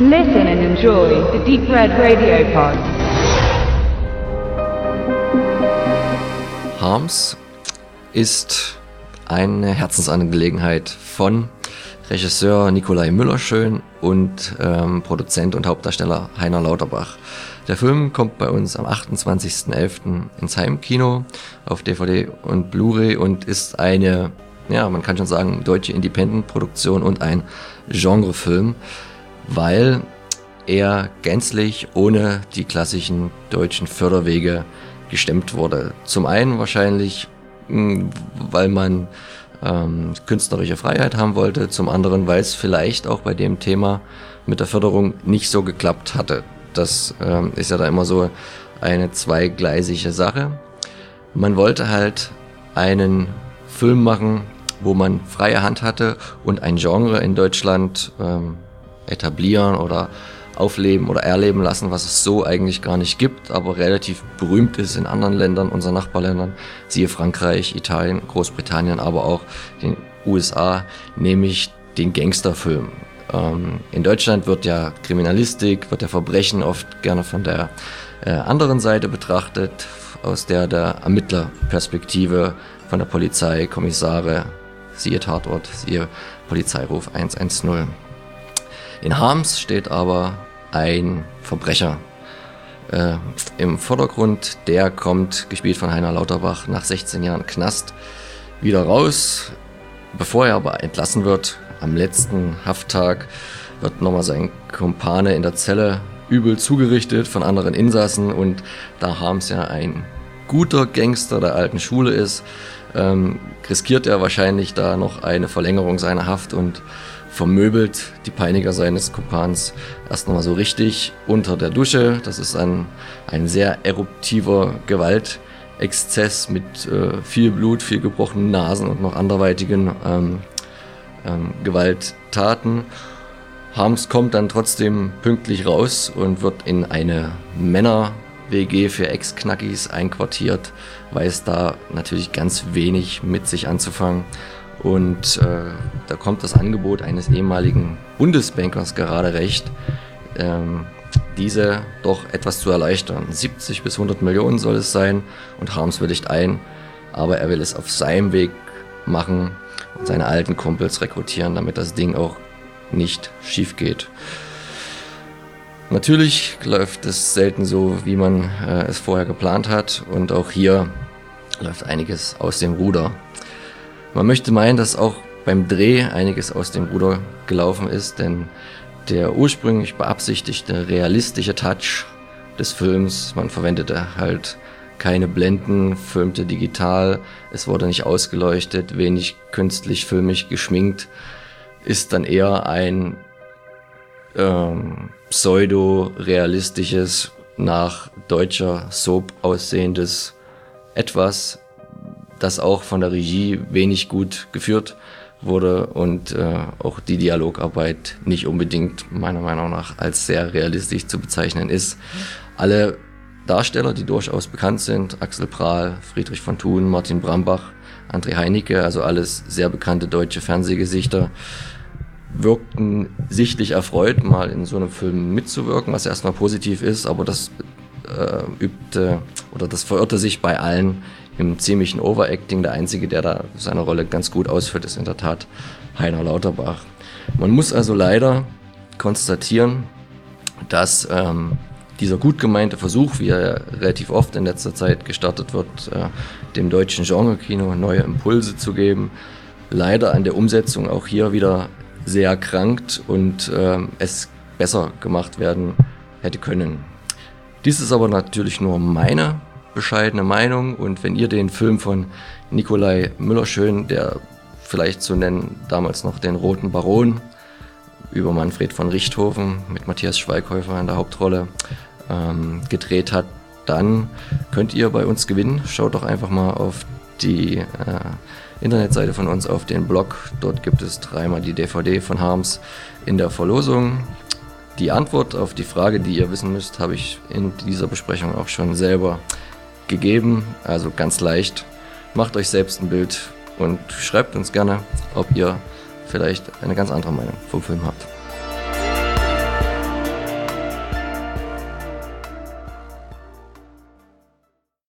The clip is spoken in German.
Listen and enjoy the Deep Red Radio Pod. Harms ist eine Herzensangelegenheit von Regisseur Nikolai Müllerschön und ähm, Produzent und Hauptdarsteller Heiner Lauterbach. Der Film kommt bei uns am 28.11. ins Heimkino auf DVD und Blu-ray und ist eine, ja, man kann schon sagen, deutsche Independent-Produktion und ein Genrefilm, weil er gänzlich ohne die klassischen deutschen Förderwege gestemmt wurde. Zum einen wahrscheinlich, hm, weil man ähm, künstlerische Freiheit haben wollte, zum anderen, weil es vielleicht auch bei dem Thema mit der Förderung nicht so geklappt hatte. Das ähm, ist ja da immer so eine zweigleisige Sache. Man wollte halt einen Film machen, wo man freie Hand hatte und ein Genre in Deutschland ähm, etablieren oder aufleben oder erleben lassen, was es so eigentlich gar nicht gibt, aber relativ berühmt ist in anderen Ländern, unseren Nachbarländern, siehe Frankreich, Italien, Großbritannien, aber auch den USA, nämlich den Gangsterfilm. Ähm, in Deutschland wird ja Kriminalistik, wird ja Verbrechen oft gerne von der äh, anderen Seite betrachtet, aus der der Ermittlerperspektive von der Polizei, Kommissare, siehe Tatort, siehe Polizeiruf 110. In Harms steht aber ein Verbrecher äh, im Vordergrund. Der kommt, gespielt von Heiner Lauterbach, nach 16 Jahren Knast wieder raus. Bevor er aber entlassen wird, am letzten Hafttag, wird nochmal sein Kumpane in der Zelle übel zugerichtet von anderen Insassen. Und da Harms ja ein guter Gangster der alten Schule ist, ähm, riskiert er wahrscheinlich da noch eine Verlängerung seiner Haft und vermöbelt die Peiniger seines Kumpans erst nochmal so richtig unter der Dusche. Das ist ein, ein sehr eruptiver Gewaltexzess mit äh, viel Blut, viel gebrochenen Nasen und noch anderweitigen ähm, ähm, Gewalttaten. Harms kommt dann trotzdem pünktlich raus und wird in eine Männer-WG für Ex-Knackis einquartiert, weiß da natürlich ganz wenig mit sich anzufangen und äh, da kommt das Angebot eines ehemaligen Bundesbankers gerade recht, ähm, diese doch etwas zu erleichtern. 70 bis 100 Millionen soll es sein und Harms willigt ein, aber er will es auf seinem Weg machen und seine alten Kumpels rekrutieren, damit das Ding auch nicht schief geht. Natürlich läuft es selten so, wie man äh, es vorher geplant hat und auch hier läuft einiges aus dem Ruder. Man möchte meinen, dass auch beim Dreh einiges aus dem Ruder gelaufen ist, denn der ursprünglich beabsichtigte realistische Touch des Films, man verwendete halt keine Blenden, filmte digital, es wurde nicht ausgeleuchtet, wenig künstlich filmisch geschminkt, ist dann eher ein ähm, pseudo-realistisches, nach deutscher Soap aussehendes etwas, das auch von der Regie wenig gut geführt wurde und äh, auch die Dialogarbeit nicht unbedingt meiner Meinung nach als sehr realistisch zu bezeichnen ist. Alle Darsteller, die durchaus bekannt sind, Axel Prahl, Friedrich von Thun, Martin Brambach, André Heinicke, also alles sehr bekannte deutsche Fernsehgesichter, wirkten sichtlich erfreut, mal in so einem Film mitzuwirken, was erstmal positiv ist, aber das äh, übte oder das verirrte sich bei allen im ziemlichen Overacting. Der Einzige, der da seine Rolle ganz gut ausführt, ist in der Tat Heiner Lauterbach. Man muss also leider konstatieren, dass ähm, dieser gut gemeinte Versuch, wie er relativ oft in letzter Zeit gestartet wird, äh, dem deutschen Genre-Kino neue Impulse zu geben, leider an der Umsetzung auch hier wieder sehr krankt und äh, es besser gemacht werden hätte können. Dies ist aber natürlich nur meine bescheidene Meinung und wenn ihr den Film von Nikolai Müllerschön, der vielleicht zu nennen damals noch den Roten Baron, über Manfred von Richthofen mit Matthias Schweighäufer in der Hauptrolle ähm, gedreht hat, dann könnt ihr bei uns gewinnen. Schaut doch einfach mal auf die äh, Internetseite von uns, auf den Blog. Dort gibt es dreimal die DVD von Harms in der Verlosung. Die Antwort auf die Frage, die ihr wissen müsst, habe ich in dieser Besprechung auch schon selber gegeben, also ganz leicht. Macht euch selbst ein Bild und schreibt uns gerne, ob ihr vielleicht eine ganz andere Meinung vom Film habt.